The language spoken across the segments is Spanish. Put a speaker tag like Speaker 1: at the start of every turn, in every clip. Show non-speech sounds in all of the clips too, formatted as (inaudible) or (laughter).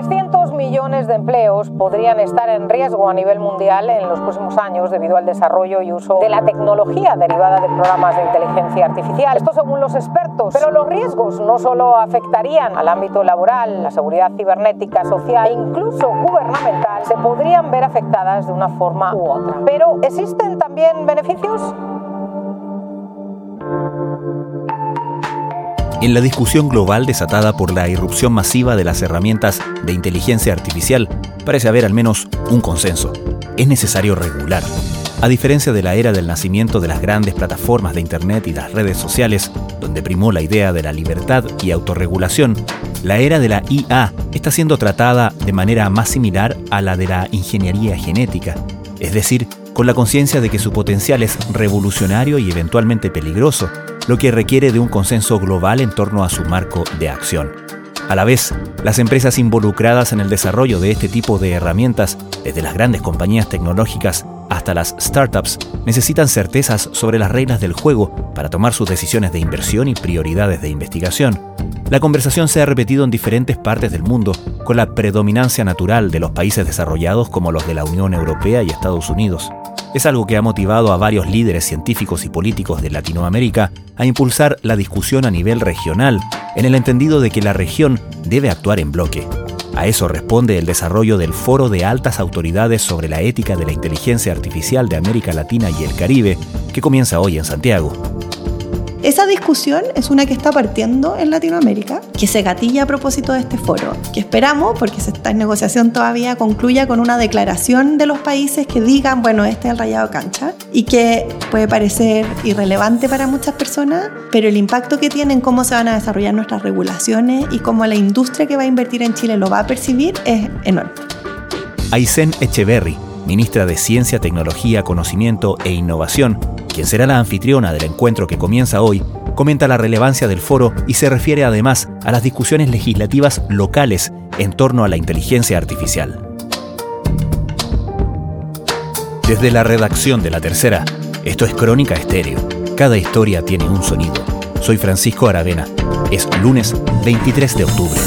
Speaker 1: 300 millones de empleos podrían estar en riesgo a nivel mundial en los próximos años debido al desarrollo y uso de la tecnología derivada de programas de inteligencia artificial. Esto según los expertos. Pero los riesgos no solo afectarían al ámbito laboral, la seguridad cibernética, social e incluso gubernamental, se podrían ver afectadas de una forma u otra. Pero ¿existen también beneficios?
Speaker 2: En la discusión global desatada por la irrupción masiva de las herramientas de inteligencia artificial, parece haber al menos un consenso. Es necesario regular. A diferencia de la era del nacimiento de las grandes plataformas de Internet y las redes sociales, donde primó la idea de la libertad y autorregulación, la era de la IA está siendo tratada de manera más similar a la de la ingeniería genética, es decir, con la conciencia de que su potencial es revolucionario y eventualmente peligroso, lo que requiere de un consenso global en torno a su marco de acción. A la vez, las empresas involucradas en el desarrollo de este tipo de herramientas, desde las grandes compañías tecnológicas hasta las startups, necesitan certezas sobre las reglas del juego para tomar sus decisiones de inversión y prioridades de investigación. La conversación se ha repetido en diferentes partes del mundo, con la predominancia natural de los países desarrollados como los de la Unión Europea y Estados Unidos. Es algo que ha motivado a varios líderes científicos y políticos de Latinoamérica a impulsar la discusión a nivel regional, en el entendido de que la región debe actuar en bloque. A eso responde el desarrollo del Foro de Altas Autoridades sobre la Ética de la Inteligencia Artificial de América Latina y el Caribe, que comienza hoy en Santiago.
Speaker 3: Esa discusión es una que está partiendo en Latinoamérica, que se gatilla a propósito de este foro, que esperamos, porque en negociación todavía, concluya con una declaración de los países que digan, bueno, este es el rayado cancha, y que puede parecer irrelevante para muchas personas, pero el impacto que tiene en cómo se van a desarrollar nuestras regulaciones y cómo la industria que va a invertir en Chile lo va a percibir es enorme.
Speaker 2: Aysén Echeverry, ministra de Ciencia, Tecnología, Conocimiento e Innovación, quien será la anfitriona del encuentro que comienza hoy, comenta la relevancia del foro y se refiere además a las discusiones legislativas locales en torno a la inteligencia artificial. Desde la redacción de La Tercera, esto es Crónica Estéreo. Cada historia tiene un sonido. Soy Francisco Aravena. Es lunes 23 de octubre.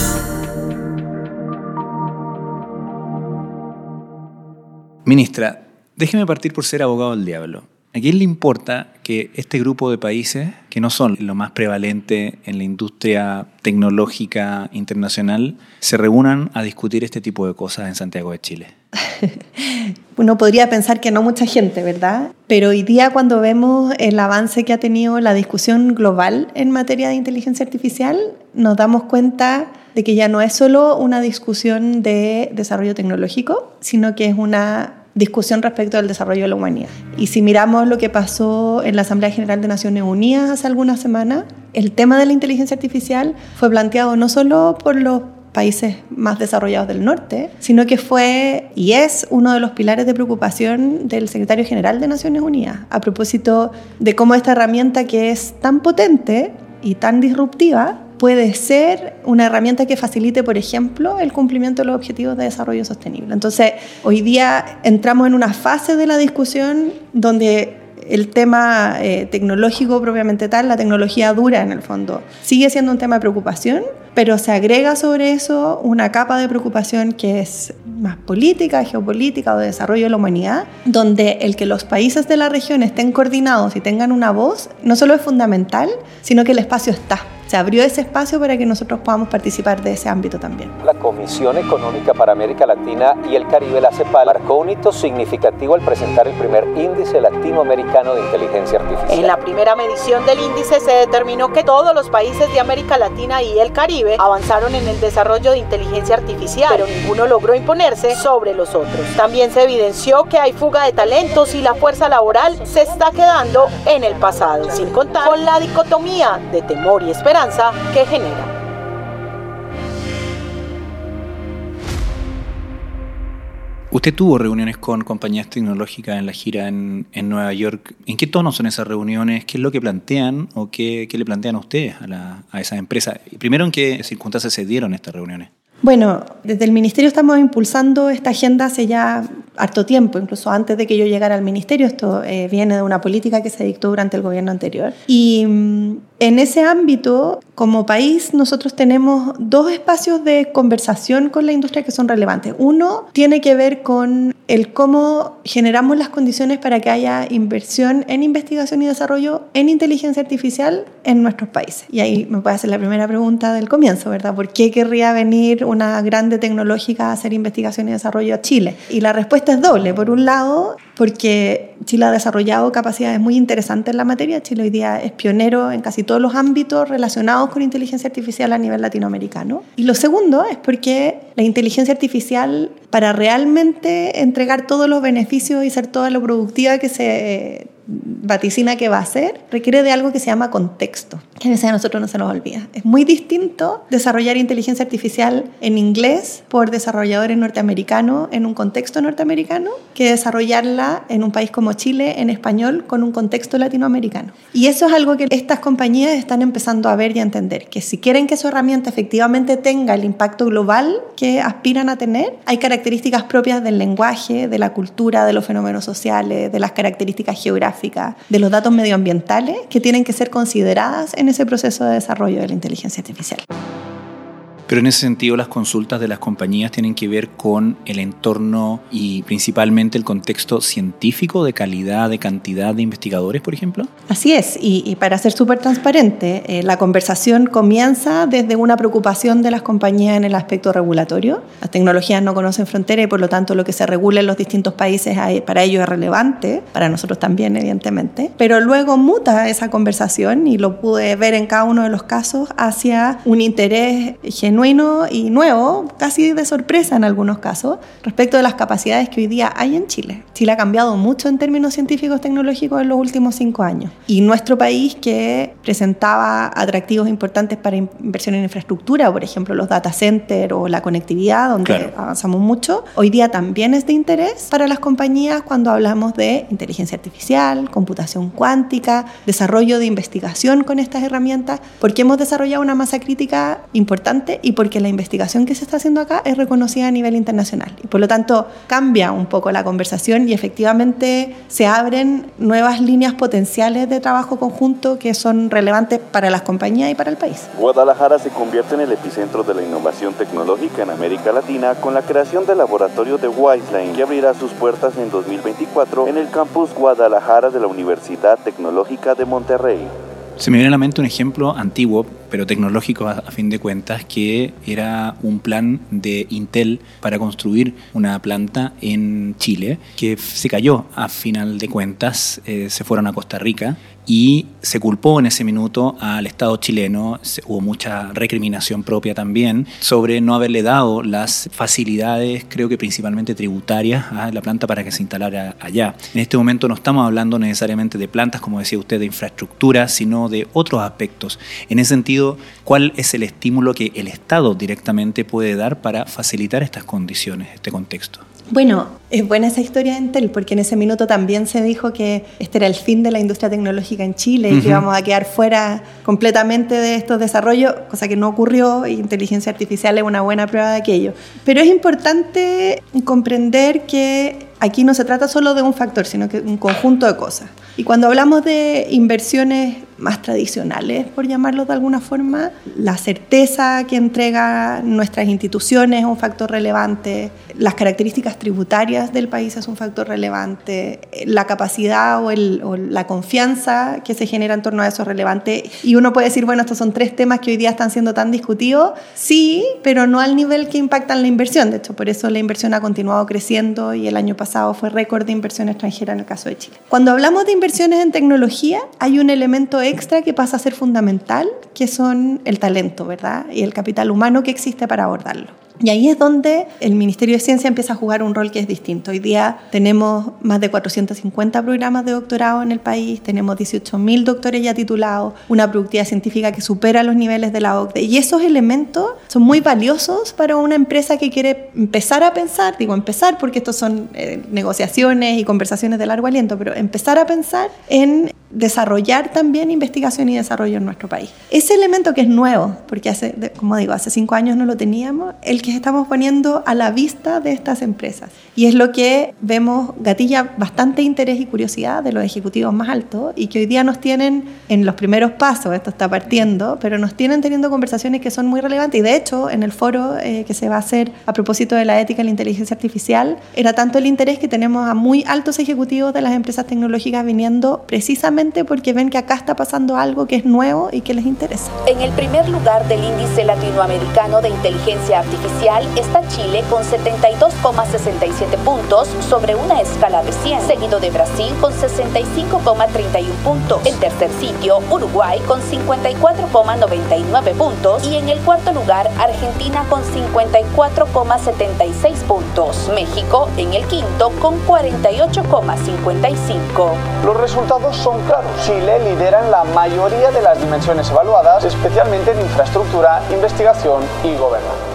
Speaker 2: Ministra, déjeme partir por ser abogado del diablo. ¿A quién le importa que este grupo de países, que no son lo más prevalente en la industria tecnológica internacional, se reúnan a discutir este tipo de cosas en Santiago de Chile? (laughs)
Speaker 3: Uno podría pensar que no mucha gente, ¿verdad? Pero hoy día cuando vemos el avance que ha tenido la discusión global en materia de inteligencia artificial, nos damos cuenta de que ya no es solo una discusión de desarrollo tecnológico, sino que es una discusión respecto al desarrollo de la humanidad. Y si miramos lo que pasó en la Asamblea General de Naciones Unidas hace algunas semanas, el tema de la inteligencia artificial fue planteado no solo por los países más desarrollados del norte, sino que fue y es uno de los pilares de preocupación del secretario general de Naciones Unidas, a propósito de cómo esta herramienta que es tan potente y tan disruptiva puede ser una herramienta que facilite, por ejemplo, el cumplimiento de los objetivos de desarrollo sostenible. Entonces, hoy día entramos en una fase de la discusión donde el tema eh, tecnológico propiamente tal, la tecnología dura en el fondo, sigue siendo un tema de preocupación, pero se agrega sobre eso una capa de preocupación que es más política, geopolítica o de desarrollo de la humanidad, donde el que los países de la región estén coordinados y tengan una voz no solo es fundamental, sino que el espacio está se abrió ese espacio para que nosotros podamos participar de ese ámbito también.
Speaker 4: La Comisión Económica para América Latina y el Caribe, la CEPAL, marcó un hito significativo al presentar el primer índice latinoamericano de inteligencia artificial.
Speaker 1: En la primera medición del índice se determinó que todos los países de América Latina y el Caribe avanzaron en el desarrollo de inteligencia artificial, pero ninguno logró imponerse sobre los otros. También se evidenció que hay fuga de talentos y la fuerza laboral se está quedando en el pasado, sin contar con la dicotomía de temor y esperanza que genera.
Speaker 2: Usted tuvo reuniones con compañías tecnológicas en la gira en, Nueva York. ¿En qué tono son esas reuniones? ¿Qué es lo que plantean o qué, le plantean a ustedes a, la, a esas empresas? Primero, ¿en qué circunstancias se dieron estas reuniones?
Speaker 3: Bueno, desde el Ministerio estamos impulsando esta agenda hace ya harto tiempo, incluso antes de que yo llegara al Ministerio. Esto eh, viene de una política que se dictó durante el gobierno anterior. Y mm, En ese ámbito, como país, nosotros tenemos dos espacios de conversación con la industria que son relevantes. Uno tiene que ver con el cómo generamos las condiciones para que haya inversión en investigación y desarrollo en inteligencia artificial en nuestros países. Y ahí me puede hacer la primera pregunta del comienzo, ¿verdad? ¿Por qué querría venir una grande tecnológica a hacer investigación y desarrollo a Chile? Y la respuesta es doble. Por un lado, porque Chile ha desarrollado capacidades muy interesantes en la materia. Chile hoy día es pionero en casi todos los ámbitos relacionados con inteligencia artificial a nivel latinoamericano. Y lo segundo es porque la inteligencia artificial, para realmente entregar todos los beneficios y ser toda lo productiva que se vaticina que va a ser, requiere de algo que se llama contexto, que a veces a nosotros no se nos olvida. Es muy distinto desarrollar inteligencia artificial en inglés por desarrolladores norteamericanos en un contexto norteamericano que desarrollarla en un país como Chile en español con un contexto latinoamericano. Y eso es algo que estas compañías están empezando a ver y a entender, que si quieren que su herramienta efectivamente tenga el impacto global aspiran a tener, hay características propias del lenguaje, de la cultura, de los fenómenos sociales, de las características geográficas de los datos medioambientales que tienen que ser consideradas en ese proceso de desarrollo de la inteligencia artificial.
Speaker 2: Pero en ese sentido las consultas de las compañías tienen que ver con el entorno y principalmente el contexto científico de calidad, de cantidad de investigadores, por ejemplo.
Speaker 3: Así es, y, para ser súper transparente, eh, la conversación comienza desde una preocupación de las compañías en el aspecto regulatorio. Las tecnologías no conocen fronteras y por lo tanto lo que se regula en los distintos países para ellos es relevante, para nosotros también evidentemente, pero luego muta esa conversación y lo pude ver en cada uno de los casos hacia un interés genuino y nuevo, casi de sorpresa en algunos casos, respecto de las capacidades que hoy día hay en Chile. Chile ha cambiado mucho en términos científicos tecnológicos en los últimos cinco años. Y nuestro país, que presentaba atractivos importantes para inversión en infraestructura, por ejemplo, los data centers o la conectividad, donde avanzamos mucho, hoy día también es de interés para las compañías cuando hablamos de inteligencia artificial, computación cuántica, desarrollo de investigación con estas herramientas, porque hemos desarrollado una masa crítica importante y porque la investigación que se está haciendo acá es reconocida a nivel internacional. Y por lo tanto cambia un poco la conversación y efectivamente se abren nuevas líneas potenciales de trabajo conjunto que son relevantes para las compañías y para el país.
Speaker 5: Guadalajara se convierte en el epicentro de la innovación tecnológica en América Latina con la creación del laboratorio de Wiseline que abrirá sus puertas en 2024 en el campus Guadalajara de la Universidad Tecnológica de Monterrey.
Speaker 2: Se me viene a la mente un ejemplo antiguo, pero tecnológico a, fin de cuentas, que era un plan de Intel para construir una planta en Chile, que se cayó a final de cuentas, eh, se fueron a Costa Rica y se culpó en ese minuto al Estado chileno, hubo mucha recriminación propia también, sobre no haberle dado las facilidades, creo que principalmente tributarias, a la planta para que se instalara allá. En este momento no estamos hablando necesariamente de plantas, como decía usted, de infraestructura, sino de otros aspectos. En ese sentido, ¿cuál es el estímulo que el Estado directamente puede dar para facilitar estas condiciones, este contexto?
Speaker 3: Bueno, es buena esa historia de Intel, porque en ese minuto también se dijo que este era el fin de la industria tecnológica en Chile y que íbamos a quedar fuera completamente de estos desarrollos, cosa que no ocurrió, y inteligencia artificial es una buena prueba de aquello. Pero es importante comprender que aquí no se trata solo de un factor, sino que un conjunto de cosas. Y cuando hablamos de inversiones más tradicionales, por llamarlo de alguna forma, la certeza que entrega nuestras instituciones es un factor relevante, las características tributarias del país es un factor relevante, la capacidad o, la confianza que se genera en torno a eso es relevante. Y uno puede decir, bueno, estos son tres temas que hoy día están siendo tan discutidos, sí, pero no al nivel que impactan la inversión. De hecho, por eso la inversión ha continuado creciendo y el año pasado fue récord de inversión extranjera en el caso de Chile. Cuando hablamos de inversiones en tecnología, hay un elemento extra que pasa a ser fundamental, que son el talento, ¿verdad? Y el capital humano que existe para abordarlo. Y ahí es donde el Ministerio de Ciencia empieza a jugar un rol que es distinto. Hoy día tenemos más de 450 programas de doctorado en el país, tenemos 18.000 doctores ya titulados, una productividad científica que supera los niveles de la OCDE. Y esos elementos son muy valiosos para una empresa que quiere empezar a pensar, digo empezar porque estos son eh, negociaciones y conversaciones de largo aliento, pero empezar a pensar en desarrollar también investigación y desarrollo en nuestro país. Ese elemento que es nuevo, porque hace, como digo, hace cinco años no lo teníamos, el que estamos poniendo a la vista de estas empresas. Y es lo que vemos gatilla bastante interés y curiosidad de los ejecutivos más altos y que hoy día nos tienen en los primeros pasos, esto está partiendo, pero nos tienen teniendo conversaciones que son muy relevantes. Y de hecho, en el foro eh, que se va a hacer a propósito de la ética en la inteligencia artificial, era tanto el interés que tenemos a muy altos ejecutivos de las empresas tecnológicas viniendo precisamente porque ven que acá está pasando algo que es nuevo y que les interesa.
Speaker 6: En el primer lugar del índice latinoamericano de inteligencia artificial está Chile con 72,67 puntos sobre una escala de 100, seguido de Brasil con 65,31 puntos. En tercer sitio, Uruguay con 54,99 puntos y en el cuarto lugar, Argentina con 54,76 puntos. México en el quinto con 48,55.
Speaker 7: Los resultados son claros. Chile lidera en la mayoría de las dimensiones evaluadas, especialmente en infraestructura, investigación y gobernanza.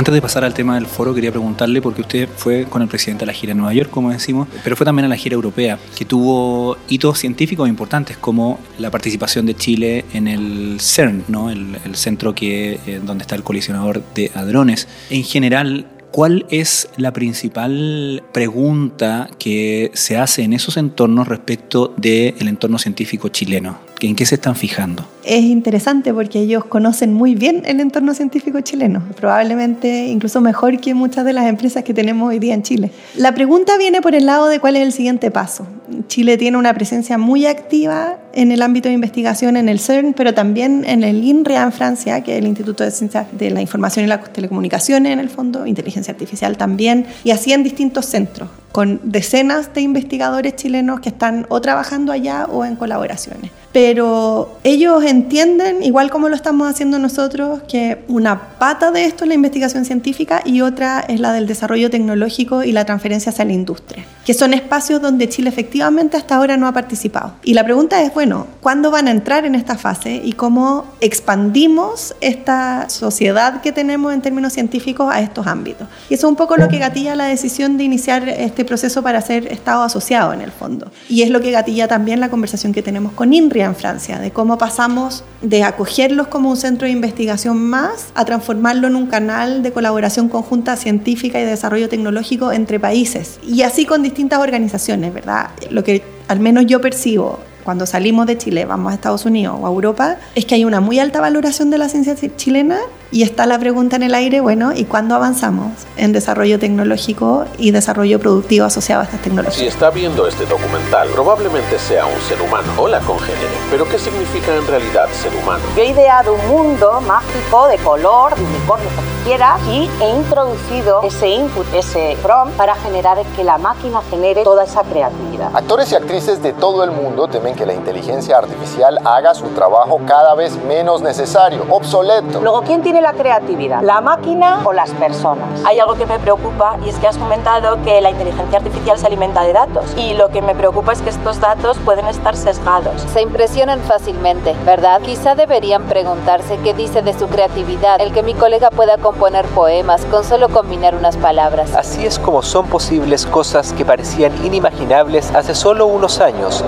Speaker 2: Antes de pasar al tema del foro, quería preguntarle, porque usted fue con el presidente a la gira en Nueva York, como decimos, pero fue también a la gira europea, que tuvo hitos científicos importantes, como la participación de Chile en el CERN, ¿no? el, centro que, eh, donde está el colisionador de hadrones. En general, ¿Cuál es la principal pregunta que se hace en esos entornos respecto del entorno científico chileno? ¿En qué se están fijando?
Speaker 3: Es interesante porque ellos conocen muy bien el entorno científico chileno, probablemente incluso mejor que muchas de las empresas que tenemos hoy día en Chile. La pregunta viene por el lado de cuál es el siguiente paso. Chile tiene una presencia muy activa en el ámbito de investigación en el CERN, pero también en el INRIA en Francia, que es el Instituto de Ciencias de la Información y las Telecomunicaciones en el fondo, inteligencia artificial también, y así en distintos centros con decenas de investigadores chilenos que están o trabajando allá o en colaboraciones. Pero ellos entienden, igual como lo estamos haciendo nosotros, que una pata de esto es la investigación científica y otra es la del desarrollo tecnológico y la transferencia hacia la industria, que son espacios donde Chile efectivamente hasta ahora no ha participado. Y la pregunta es, bueno, ¿cuándo van a entrar en esta fase y cómo expandimos esta sociedad que tenemos en términos científicos a estos ámbitos? Y eso es un poco lo que gatilla la decisión de iniciar este proceso para ser Estado asociado en el fondo. Y es lo que gatilla también la conversación que tenemos con En Francia, de cómo pasamos de acogerlos como un centro de investigación más a transformarlo en un canal de colaboración conjunta científica y de desarrollo tecnológico entre países. Y así con distintas organizaciones, ¿verdad? Lo que al menos yo percibo cuando salimos de Chile, vamos a Estados Unidos o a Europa, es que hay una muy alta valoración de la ciencia chilena y está la pregunta en el aire, bueno, ¿y cuándo avanzamos en desarrollo tecnológico y desarrollo productivo asociado a estas tecnologías?
Speaker 8: Si está viendo este documental, probablemente sea un ser humano o la congénere. Pero ¿qué significa en realidad ser humano?
Speaker 9: Yo he ideado un mundo mágico de color, de unicornio, lo que quiera, y he introducido ese input, ese prompt, para generar que la máquina genere toda esa creatividad.
Speaker 10: Actores y actrices de todo el mundo temen que la inteligencia artificial haga su trabajo cada vez menos necesario, obsoleto.
Speaker 9: Luego, ¿quién tiene la creatividad? ¿La máquina o las personas?
Speaker 11: Hay algo que me preocupa y es que has comentado que la inteligencia artificial se alimenta de datos y lo que me preocupa es que estos datos pueden estar sesgados.
Speaker 12: Se impresionan fácilmente, ¿verdad? Quizá deberían preguntarse qué dice de su creatividad el que mi colega pueda componer poemas con solo combinar unas palabras.
Speaker 13: Así es como son posibles cosas que parecían inimaginables hace solo unos años.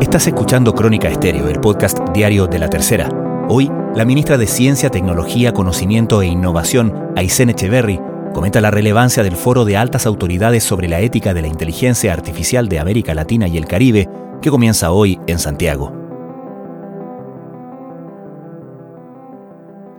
Speaker 2: Estás escuchando Crónica Estéreo, el podcast diario de la tercera. Hoy, la ministra de Ciencia, Tecnología, Conocimiento e Innovación, Aysén Echeverry, comenta la relevancia del Foro de Altas Autoridades sobre la Ética de la Inteligencia Artificial de América Latina y el Caribe, que comienza hoy en Santiago.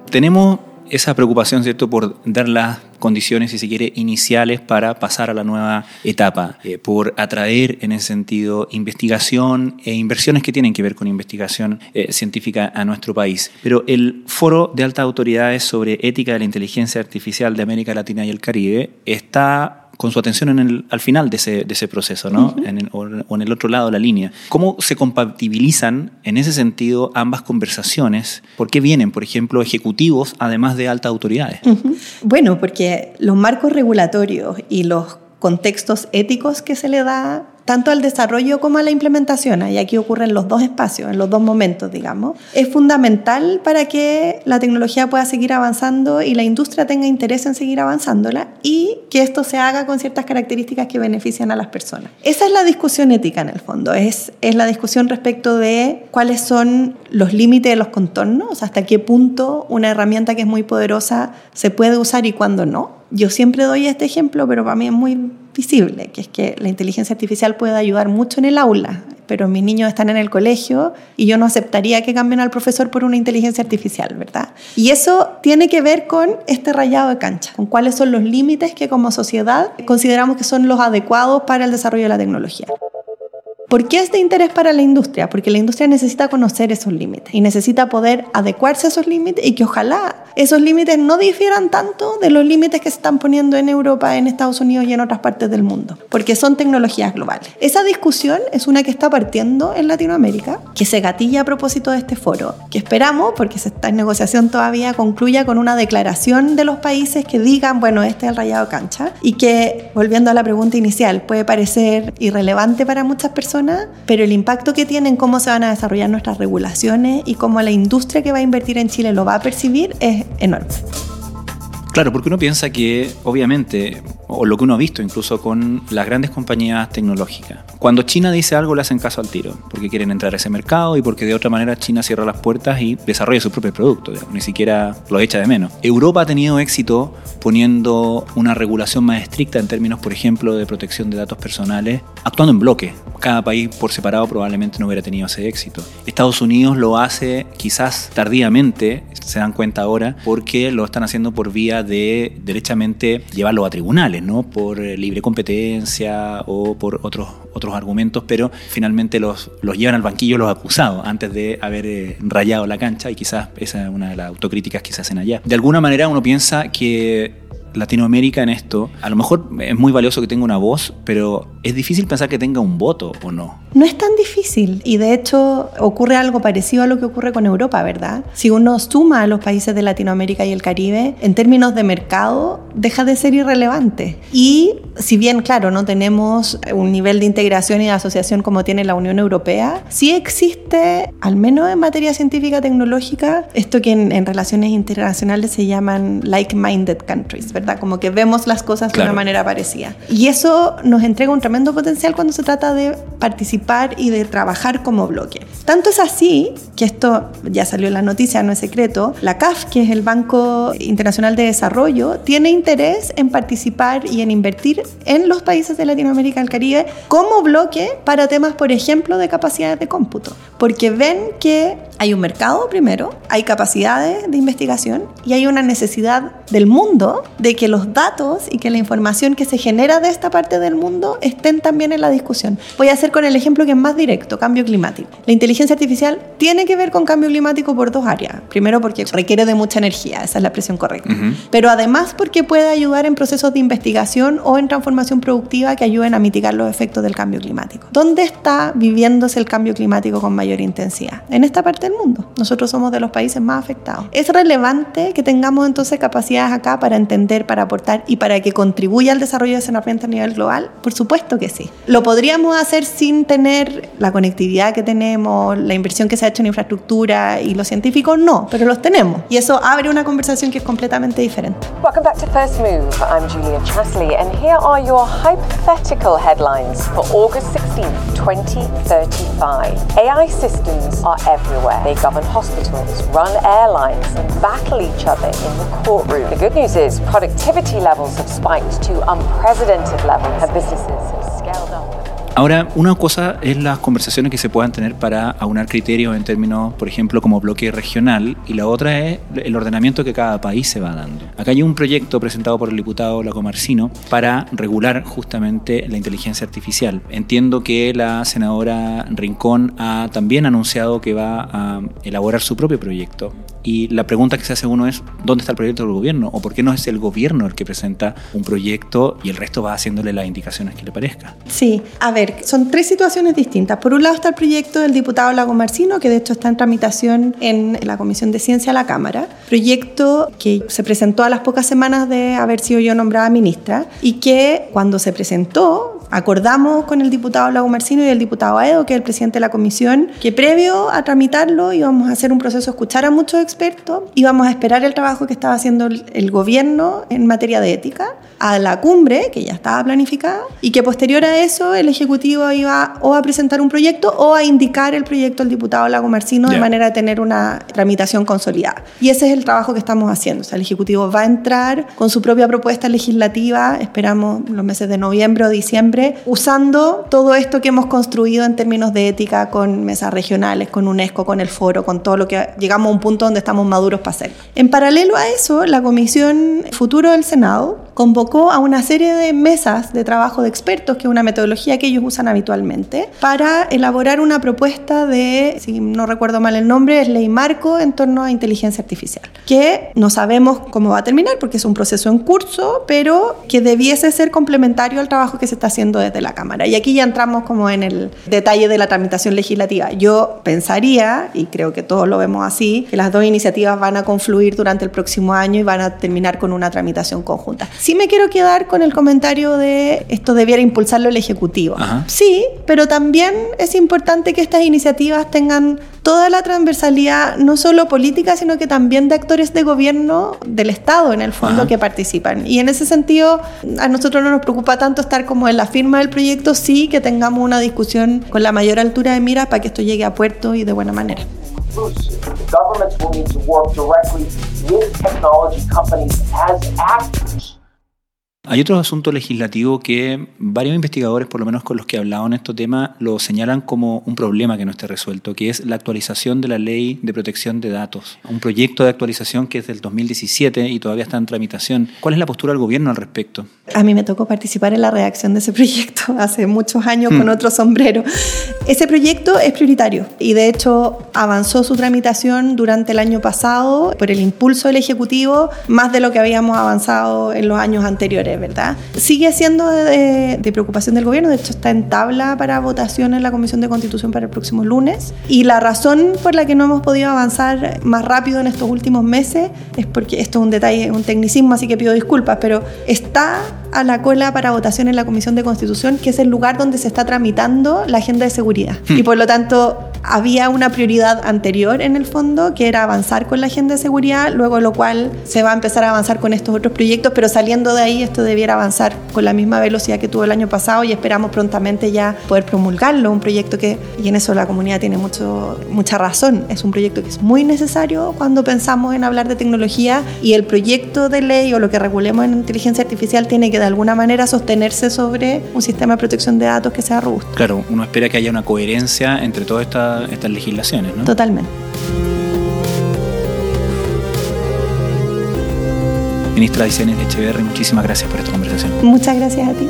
Speaker 2: Tenemos esa preocupación, ¿cierto?, por dar las condiciones, si se quiere, iniciales para pasar a la nueva etapa, eh, por atraer en ese sentido investigación e inversiones que tienen que ver con investigación eh, científica a nuestro país. Pero el Foro de Altas Autoridades sobre Ética de la Inteligencia Artificial de América Latina y el Caribe está con su atención en el, al final de ese, de ese proceso, ¿no? en o, en el otro lado de la línea. ¿Cómo se compatibilizan en ese sentido ambas conversaciones? ¿Por qué vienen, por ejemplo, ejecutivos además de altas autoridades?
Speaker 3: Bueno, porque los marcos regulatorios y los contextos éticos que se le da tanto al desarrollo como a la implementación, y aquí ocurren los dos espacios, en los dos momentos, digamos, es fundamental para que la tecnología pueda seguir avanzando y la industria tenga interés en seguir avanzándola y que esto se haga con ciertas características que benefician a las personas. Esa es la discusión ética en el fondo, es, es la discusión respecto de cuáles son los límites de los contornos, hasta qué punto una herramienta que es muy poderosa se puede usar y cuándo no. Yo siempre doy este ejemplo, pero para mí es muy visible, que es que la inteligencia artificial puede ayudar mucho en el aula, pero mis niños están en el colegio y yo no aceptaría que cambien al profesor por una inteligencia artificial, ¿verdad? Y eso tiene que ver con este rayado de cancha, con cuáles son los límites que como sociedad consideramos que son los adecuados para el desarrollo de la tecnología. ¿Por qué es de interés para la industria? Porque la industria necesita conocer esos límites y necesita poder adecuarse a esos límites y que ojalá esos límites no difieran tanto de los límites que se están poniendo en Europa, en Estados Unidos y en otras partes del mundo, porque son tecnologías globales. Esa discusión es una que está partiendo en Latinoamérica, que se gatilla a propósito de este foro, que esperamos, porque se está en negociación todavía, concluya con una declaración de los países que digan, bueno, este es el rayado cancha, y que, volviendo a la pregunta inicial, puede parecer irrelevante para muchas personas, pero el impacto que tiene en cómo se van a desarrollar nuestras regulaciones y cómo la industria que va a invertir en Chile lo va a percibir es enorme.
Speaker 2: Claro, porque uno piensa que, obviamente, o lo que uno ha visto incluso con las grandes compañías tecnológicas, cuando China dice algo le hacen caso al tiro, porque quieren entrar a ese mercado y porque de otra manera China cierra las puertas y desarrolla sus propios productos, ni siquiera los echa de menos. Europa ha tenido éxito poniendo una regulación más estricta en términos, por ejemplo, de protección de datos personales, actuando en bloque. Cada país por separado probablemente no hubiera tenido ese éxito. Estados Unidos lo hace quizás tardíamente, se dan cuenta ahora, porque lo están haciendo por vía de derechamente llevarlo a tribunales, ¿no? Por eh, libre competencia o por otros, otros argumentos, pero finalmente los, los llevan al banquillo los acusados antes de haber eh, rayado la cancha y quizás esa es una de las autocríticas que se hacen allá. De alguna manera uno piensa que Latinoamérica en esto, a lo mejor es muy valioso que tenga una voz, pero es difícil pensar que tenga un voto o no.
Speaker 3: No es tan difícil y de hecho ocurre algo parecido a lo que ocurre con Europa, ¿verdad? Si uno suma a los países de Latinoamérica y el Caribe, en términos de mercado, deja de ser irrelevante. Y si bien, claro, no tenemos un nivel de integración y de asociación como tiene la Unión Europea, sí existe, al menos en materia científica tecnológica, esto que en, en relaciones internacionales se llaman like-minded countries, ¿verdad? Como que vemos las cosas de una manera parecida. Y eso nos entrega un tremendo potencial cuando se trata de participar y de trabajar como bloque. Tanto es así, que esto ya salió en la noticia, no es secreto, la CAF, que es el Banco Internacional de Desarrollo, tiene interés en participar y en invertir en los países de Latinoamérica y el Caribe como bloque para temas, por ejemplo, de capacidades de cómputo. Porque ven que hay un mercado primero, hay capacidades de investigación y hay una necesidad del mundo de que los datos y que la información que se genera de esta parte del mundo estén también en la discusión. Voy a hacer con el ejemplo que es más directo, cambio climático. La inteligencia artificial tiene que ver con cambio climático por dos áreas. Primero porque requiere de mucha energía, esa es la expresión correcta. Pero además porque puede ayudar en procesos de investigación o en transformación productiva que ayuden a mitigar los efectos del cambio climático. ¿Dónde está viviéndose el cambio climático con mayor intensidad? En esta parte del mundo. Nosotros somos de los países más afectados. Es relevante que tengamos entonces capacidades acá para entender, para aportar y para que contribuya al desarrollo de ese ambiente a nivel global. Por supuesto que sí. ¿Lo podríamos hacer sin tener la conectividad que tenemos, la inversión que se ha hecho en infraestructura y los científicos? No, pero los tenemos. Y eso abre una conversación que es completamente diferente.
Speaker 14: Welcome back to First Move. I'm Julia Chasley and here are your hypothetical headlines for August 16, 2035. AI systems are everywhere. They govern hospitals, run airlines, and battle each other in the courtroom. The good news is
Speaker 2: Ahora, una cosa es las conversaciones que se puedan tener para aunar criterios en términos, por ejemplo, como bloque regional, y la otra es el ordenamiento que cada país se va dando. Acá hay un proyecto presentado por el diputado Laco Marcino para regular justamente la inteligencia artificial. Entiendo que la senadora Rincón ha también anunciado que va a elaborar su propio proyecto. Y la pregunta que se hace uno es, ¿dónde está el proyecto del gobierno? ¿O por qué no es el gobierno el que presenta un proyecto y el resto va haciéndole las indicaciones que le parezca?
Speaker 3: Sí, a ver, son tres situaciones distintas. Por un lado está el proyecto del diputado Lago Marcino, que de hecho está en tramitación en la Comisión de Ciencia de la Cámara. Proyecto que se presentó a las pocas semanas de haber sido yo nombrada ministra y que cuando se presentó acordamos con el diputado Lago Marcino y el diputado Aedo, que es el presidente de la comisión, que previo a tramitarlo íbamos a hacer un proceso de escuchar a muchos expertos, íbamos a esperar el trabajo que estaba haciendo el gobierno en materia de ética, a la cumbre, que ya estaba planificada, y que posterior a eso el Ejecutivo iba o a presentar un proyecto o a indicar el proyecto al diputado Lago Marcino de manera de tener una tramitación consolidada. Y ese es el trabajo que estamos haciendo. O sea, el Ejecutivo va a entrar con su propia propuesta legislativa, esperamos los meses de noviembre o diciembre, usando todo esto que hemos construido en términos de ética con mesas regionales, con UNESCO, con el foro, con todo lo que llegamos a un punto donde estamos maduros para hacer. En paralelo a eso, la Comisión Futuro del Senado convocó a una serie de mesas de trabajo de expertos, que es una metodología que ellos usan habitualmente, para elaborar una propuesta de, si no recuerdo mal el nombre, es ley marco en torno a inteligencia artificial, que no sabemos cómo va a terminar porque es un proceso en curso, pero que debiese ser complementario al trabajo que se está haciendo desde la Cámara. Y aquí ya entramos como en el detalle de la tramitación legislativa. Yo pensaría, y creo que todos lo vemos así, que las dos iniciativas van a confluir durante el próximo año y van a terminar con una tramitación conjunta. Sí me quiero quedar con el comentario de esto debiera impulsarlo el Ejecutivo. Sí, pero también es importante que estas iniciativas tengan toda la transversalidad, no solo política, sino que también de actores de gobierno del Estado, en el fondo, que participan. Y en ese sentido, a nosotros no nos preocupa tanto estar como en la firma del proyecto, sí que tengamos una discusión con la mayor altura de miras para que esto llegue a puerto y de buena manera. Governments will need to work directly with technology companies
Speaker 2: as actors hay otro asunto legislativo que varios investigadores, por lo menos con los que he hablado en este tema, lo señalan como un problema que no esté resuelto, que es la actualización de la ley de protección de datos. Un proyecto de actualización que es del 2017 y todavía está en tramitación. ¿Cuál es la postura del gobierno al respecto?
Speaker 3: A mí me tocó participar en la redacción de ese proyecto (laughs) hace muchos años con hmm. otro sombrero. Ese proyecto es prioritario y de hecho avanzó su tramitación durante el año pasado por el impulso del Ejecutivo, más de lo que habíamos avanzado en los años anteriores. ¿Verdad? Sigue siendo de, preocupación del gobierno, de hecho está en tabla para votación en la Comisión de Constitución para el próximo lunes. Y la razón por la que no hemos podido avanzar más rápido en estos últimos meses es porque esto es un detalle, un tecnicismo, así que pido disculpas, pero está a la cola para votación en la Comisión de Constitución, que es el lugar donde se está tramitando la agenda de seguridad. Hmm. Y por lo tanto, había una prioridad anterior en el fondo, que era avanzar con la agenda de seguridad, luego lo cual se va a empezar a avanzar con estos otros proyectos, pero saliendo de ahí esto debiera avanzar con la misma velocidad que tuvo el año pasado y esperamos prontamente ya poder promulgarlo, un proyecto que, y en eso la comunidad tiene mucho, mucha razón, es un proyecto que es muy necesario cuando pensamos en hablar de tecnología y el proyecto de ley o lo que regulemos en inteligencia artificial tiene que de alguna manera sostenerse sobre un sistema de protección de datos que sea robusto.
Speaker 2: Claro, uno espera que haya una coherencia entre todas estas, estas legislaciones, ¿no?
Speaker 3: Totalmente.
Speaker 2: Ministra Dicen Echeverri, muchísimas gracias por esta conversación.
Speaker 3: Muchas gracias a ti.